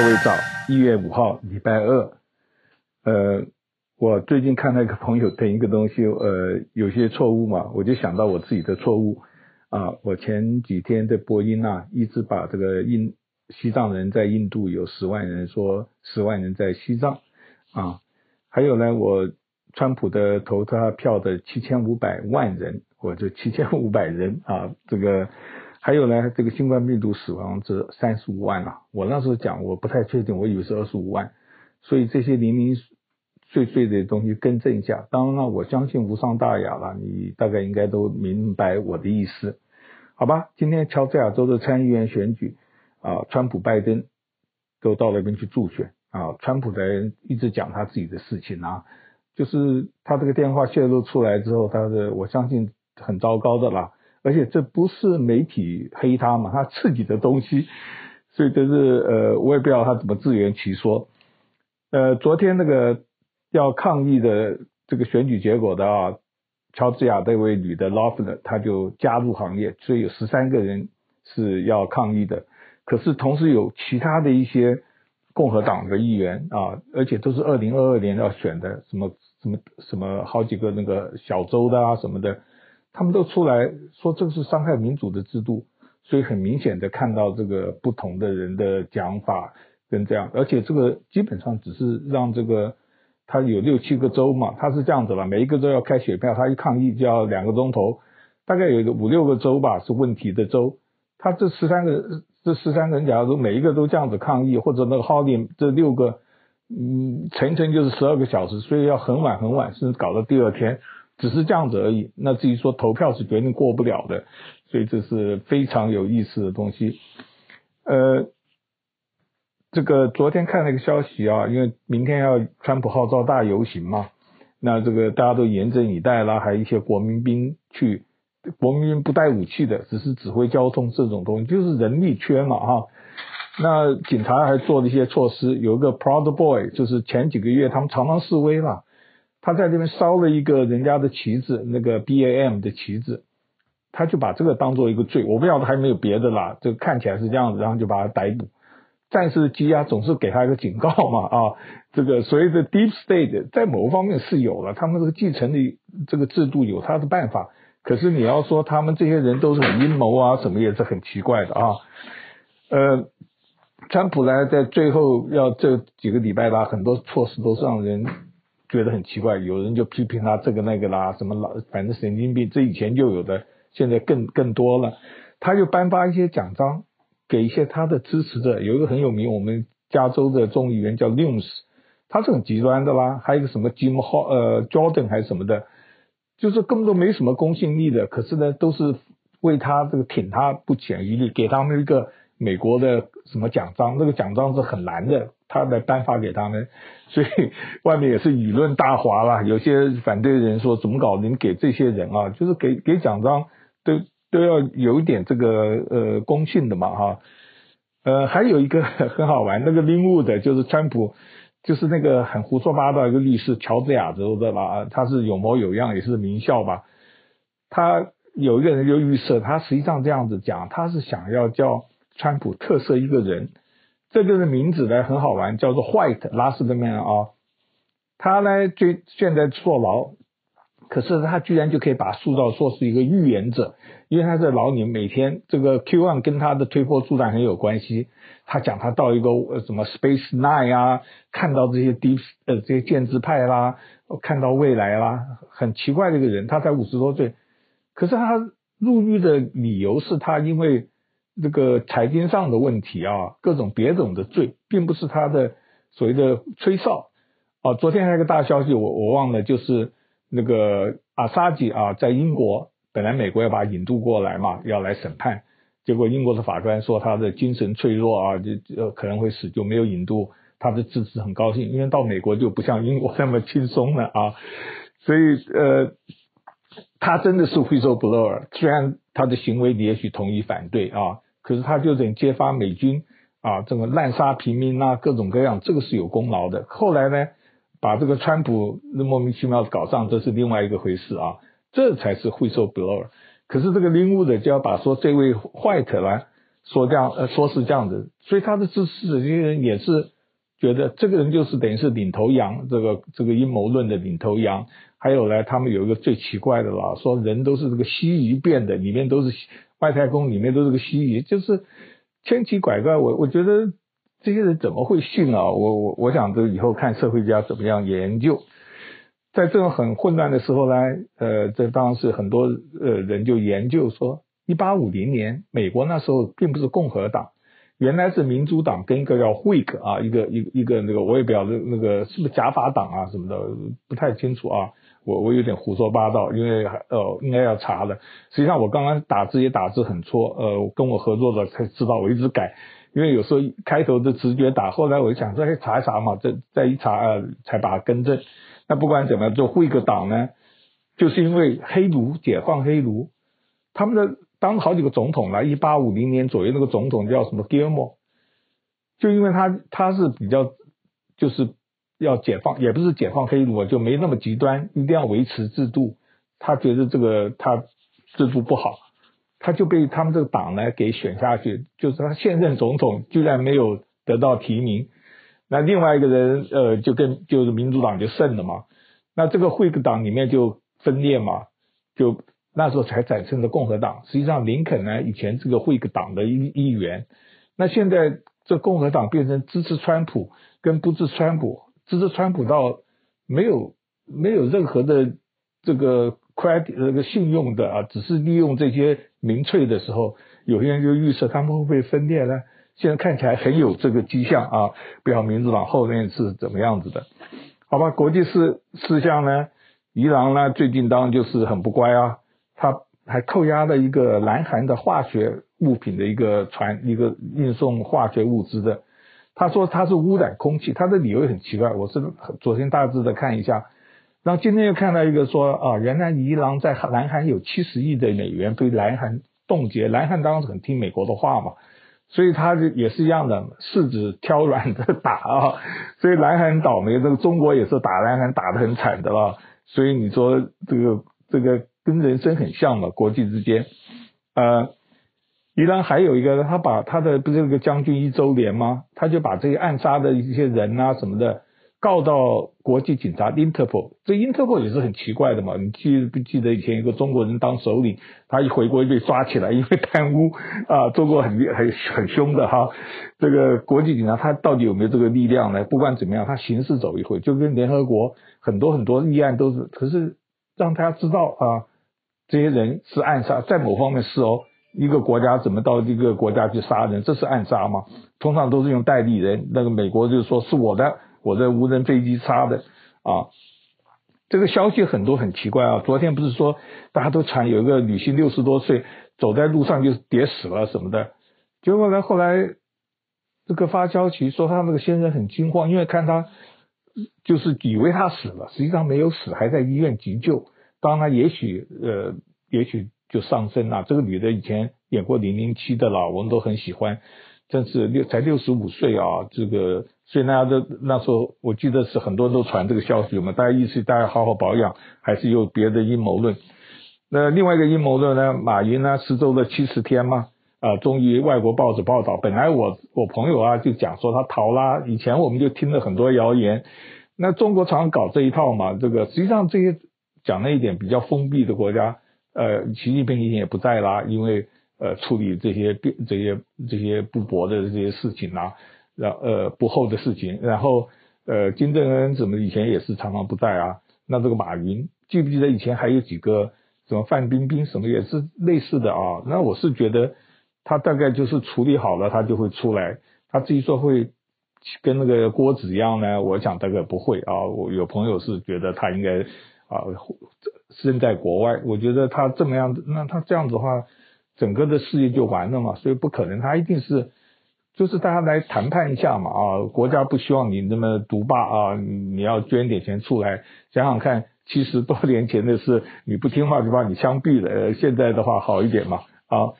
各位早，一月五号，礼拜二。呃，我最近看到一个朋友的一个东西，呃，有些错误嘛，我就想到我自己的错误啊。我前几天的播音啊，一直把这个印西藏人在印度有十万人，说十万人在西藏啊。还有呢，我川普的投他票的七千五百万人，或者七千五百人啊，这个。还有呢，这个新冠病毒死亡者三十五万了。我那时候讲，我不太确定，我以为是二十五万。所以这些零零碎碎的东西更正一下。当然了，我相信无伤大雅了，你大概应该都明白我的意思，好吧？今天乔治亚州的参议员选举啊，川普、拜登都到那边去助选啊。川普的人一直讲他自己的事情啊，就是他这个电话泄露出来之后，他的我相信很糟糕的啦。而且这不是媒体黑他嘛，他自己的东西，所以这是呃，我也不知道他怎么自圆其说。呃，昨天那个要抗议的这个选举结果的啊，乔治亚这位女的 Loeffler，她就加入行列，所以有十三个人是要抗议的。可是同时有其他的一些共和党的议员啊，而且都是二零二二年要选的，什么什么什么好几个那个小州的啊什么的。他们都出来说这个是伤害民主的制度，所以很明显的看到这个不同的人的讲法跟这样，而且这个基本上只是让这个他有六七个州嘛，他是这样子了，每一个州要开选票，他一抗议就要两个钟头，大概有一个五六个州吧是问题的州，他这十三个这十三个人假如每一个都这样子抗议，或者那个 Hawley 这六个嗯，乘乘就是十二个小时，所以要很晚很晚，甚至搞到第二天。只是这样子而已。那至于说投票是决定过不了的，所以这是非常有意思的东西。呃，这个昨天看了一个消息啊，因为明天要川普号召大游行嘛，那这个大家都严阵以待啦，还有一些国民兵去，国民兵不带武器的，只是指挥交通这种东西，就是人力缺嘛哈。那警察还做了一些措施，有一个 Proud Boy，就是前几个月他们常常示威了。他在这边烧了一个人家的旗子，那个 BAM 的旗子，他就把这个当做一个罪。我不晓得还没有别的啦，这个看起来是这样子，然后就把他逮捕。暂时羁押总是给他一个警告嘛啊，这个所谓的 Deep State 在某方面是有了，他们这个继承的这个制度有他的办法。可是你要说他们这些人都是很阴谋啊，什么也是很奇怪的啊。呃，川普呢，在最后要这几个礼拜吧，很多措施都是让人。觉得很奇怪，有人就批评他这个那个啦，什么老反正神经病，这以前就有的，现在更更多了。他就颁发一些奖章给一些他的支持者，有一个很有名，我们加州的众议员叫 l u m s 他是很极端的啦。还有一个什么 Jim Ho 呃 Jordan 还是什么的，就是根本都没什么公信力的，可是呢都是为他这个挺他不遗余力，给他们一个美国的什么奖章，那个奖章是很难的。他来颁发给他们，所以外面也是舆论大哗啦。有些反对人说怎么搞？你给这些人啊，就是给给奖章，都都要有一点这个呃公信的嘛哈。呃，还有一个 很好玩，那个 Lin Wood 就是川普，就是那个很胡说八道一个律师，乔治亚州的啦，他是有模有样，也是名校吧。他有一个人就预设，他实际上这样子讲，他是想要叫川普特色一个人。这个的名字呢很好玩，叫做 White Last Man 啊。他呢最现在坐牢，可是他居然就可以把塑造说是一个预言者，因为他在牢里每天这个 Q One 跟他的推波助澜很有关系。他讲他到一个什么 Space Nine 啊，看到这些 Deep 呃这些建制派啦，看到未来啦，很奇怪的一个人。他才五十多岁，可是他入狱的理由是他因为。这个财经上的问题啊，各种别种的罪，并不是他的所谓的吹哨啊。昨天还有个大消息，我我忘了，就是那个阿萨吉啊，在英国，本来美国要把引渡过来嘛，要来审判，结果英国的法官说他的精神脆弱啊，就就可能会死，就没有引渡。他的支持很高兴，因为到美国就不像英国那么轻松了啊。所以呃，他真的是 whistleblower，虽然他的行为你也许同意反对啊。可是他就得揭发美军啊，这个滥杀平民啊，各种各样，这个是有功劳的。后来呢，把这个川普莫名其妙搞上，这是另外一个回事啊，这才是 whistleblower。可是这个 Lin Wood 就要把说这位 White 呢，说这样，呃，说是这样子，所以他的支持者这些人也是觉得这个人就是等于是领头羊，这个这个阴谋论的领头羊。还有呢，他们有一个最奇怪的了，说人都是这个蜥蜴变的，里面都是外太空里面都是个蜥蜴，就是千奇百怪。我我觉得这些人怎么会信啊？我我我想这以后看社会家怎么样研究。在这种很混乱的时候呢，呃，这当时很多呃人就研究说，一八五零年美国那时候并不是共和党，原来是民主党跟一个叫 Whig 啊，一个一个一个那个我也不晓得那个是不是假法党啊什么的，不太清楚啊。我我有点胡说八道，因为呃应该要查的。实际上我刚刚打字也打字很错，呃，跟我合作的才知道，我一直改，因为有时候开头的直觉打，后来我就想说，哎，查一查嘛，再再一查呃才把它更正。那不管怎么样，就会个党呢，就是因为黑奴解放黑奴，他们的当好几个总统了，一八五零年左右那个总统叫什么 Gilmore，就因为他他是比较就是要解放，也不是解放黑奴，就没那么极端，一定要维持制度。他觉得这个他制度不好，他就被他们这个党呢给选下去，就是他现任总统居然没有得到提名。那另外一个人，呃，就跟就是民主党就胜了嘛。那这个会个党里面就分裂嘛，就那时候才产生的共和党。实际上，林肯呢以前这个会个党的一一员。那现在这共和党变成支持川普跟不支持川普，支持川普到没有没有任何的这个 credit 这个信用的啊，只是利用这些民粹的时候，有些人就预测他们会不会分裂呢？现在看起来很有这个迹象啊，不知道民主党后面是怎么样子的？好吧，国际事事项呢，伊朗呢最近当然就是很不乖啊，他还扣押了一个南韩的化学物品的一个船，一个运送化学物资的，他说他是污染空气，他的理由也很奇怪，我是昨天大致的看一下，然后今天又看到一个说啊，原来伊朗在南韩有七十亿的美元被南韩冻结，南韩当然是很听美国的话嘛。所以他也是一样的，柿子挑软的打啊，所以南韩倒霉，这个中国也是打南韩打得很惨的了。所以你说这个这个跟人生很像嘛，国际之间，呃，伊朗还有一个，他把他的不是那个将军一周年吗？他就把这些暗杀的一些人啊什么的。告到国际警察 Interpol，这 Interpol 也是很奇怪的嘛。你记不记得以前一个中国人当首领，他一回国就被抓起来，因为贪污啊，中国很厉很很凶的哈。这个国际警察他到底有没有这个力量呢？不管怎么样，他行事走一回，就跟联合国很多很多议案都是，可是让大家知道啊，这些人是暗杀，在某方面是哦。一个国家怎么到一个国家去杀人？这是暗杀吗？通常都是用代理人，那个美国就是说是我的。我在无人飞机杀的啊，这个消息很多很奇怪啊。昨天不是说大家都传有一个女性六十多岁走在路上就跌死了什么的，结果呢后来这个发消息说他那个先生很惊慌，因为看他就是以为他死了，实际上没有死，还在医院急救。当然也许呃也许就上升了。这个女的以前演过零零七的了，我们都很喜欢。真是六才六十五岁啊，这个所以大家都那时候我记得是很多人都传这个消息嘛，大家意思大家好好保养，还是有别的阴谋论？那另外一个阴谋论呢？马云呢失踪了七十天嘛，啊，终于外国报纸报道。本来我我朋友啊就讲说他逃啦，以前我们就听了很多谣言。那中国常搞这一套嘛，这个实际上这些讲了一点比较封闭的国家，呃，习近平以前也不在啦，因为。呃，处理这些变这些这些不薄的这些事情啊，然呃不厚的事情，然后呃金正恩怎么以前也是常常不在啊？那这个马云记不记得以前还有几个什么范冰冰什么也是类似的啊？那我是觉得他大概就是处理好了，他就会出来。他至于说会跟那个郭子一样呢，我想大概不会啊。我有朋友是觉得他应该啊身在国外，我觉得他这么样子，那他这样子的话。整个的事业就完了嘛，所以不可能，他一定是就是大家来谈判一下嘛啊，国家不希望你那么独霸啊，你要捐点钱出来，想想看，七十多年前的事，你不听话就把你枪毙了，现在的话好一点嘛啊，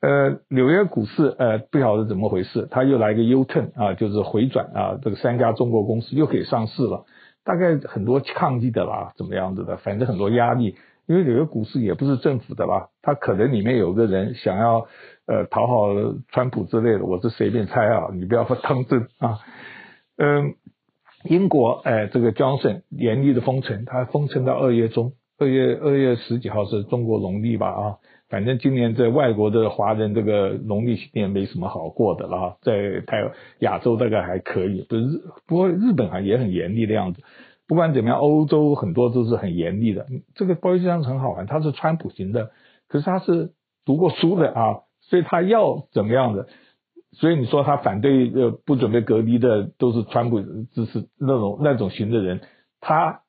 呃，纽约股市呃不晓得怎么回事，他又来个 U-turn 啊，就是回转啊，这个三家中国公司又可以上市了，大概很多抗议的啦，怎么样子的，反正很多压力。因为纽约股市也不是政府的啦，他可能里面有个人想要呃讨好川普之类的，我是随便猜啊，你不要说当真啊。嗯，英国哎，这个 Johnson 严厉的封城，他封城到二月中，二月二月十几号是中国农历吧啊。反正今年在外国的华人这个农历新年没什么好过的了，在太亚洲大概还可以，不日，不过日本啊也很严厉的样子。不管怎么样，欧洲很多都是很严厉的。这个鲍威尔很好玩，他是川普型的，可是他是读过书的啊，所以他要怎么样的？所以你说他反对呃不准备隔离的都是川普支持那种那种型的人，他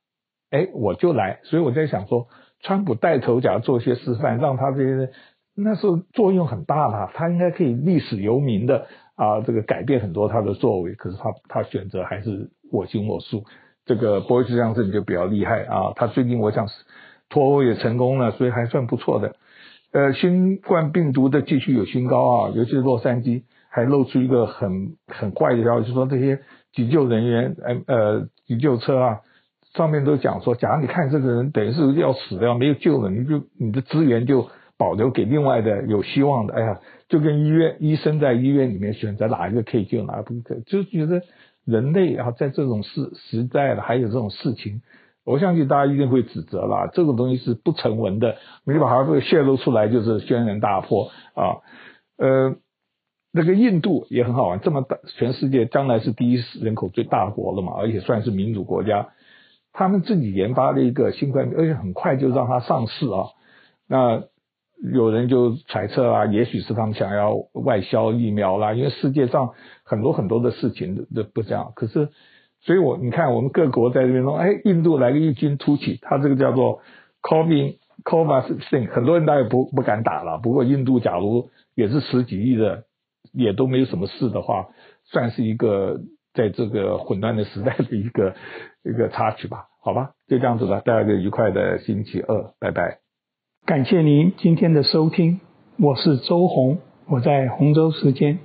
哎我就来，所以我在想说。川普带头假如做一些示范，让他这些那时候作用很大了，他应该可以历史留名的啊，这个改变很多他的作为。可是他他选择还是我行我素。这个波伊斯这样子就比较厉害啊，他最近我想脱欧也成功了，所以还算不错的。呃，新冠病毒的继续有新高啊，尤其是洛杉矶还露出一个很很怪的消息，就是说这些急救人员呃呃急救车啊。上面都讲说，假如你看这个人等于是要死掉，没有救了，你就你的资源就保留给另外的有希望的。哎呀，就跟医院医生在医院里面选择哪一个可以救，哪个不可以，就觉得人类啊，在这种事时代了，还有这种事情，我相信大家一定会指责啦。这种东西是不成文的，你把它这个泄露出来，就是轩然大波啊。呃，那个印度也很好玩，这么大，全世界将来是第一人口最大国了嘛，而且算是民主国家。他们自己研发了一个新冠，而且很快就让它上市啊。那有人就揣测啊，也许是他们想要外销疫苗啦，因为世界上很多很多的事情都不这样。可是，所以我你看，我们各国在这边说，哎，印度来个异军突起，它这个叫做 COVID COVAXIN，很多人当然不不敢打了。不过印度假如也是十几亿的，也都没有什么事的话，算是一个。在这个混乱的时代的一个 一个插曲吧，好吧，就这样子吧，大家就愉快的星期二，拜拜。感谢您今天的收听，我是周红，我在洪州时间。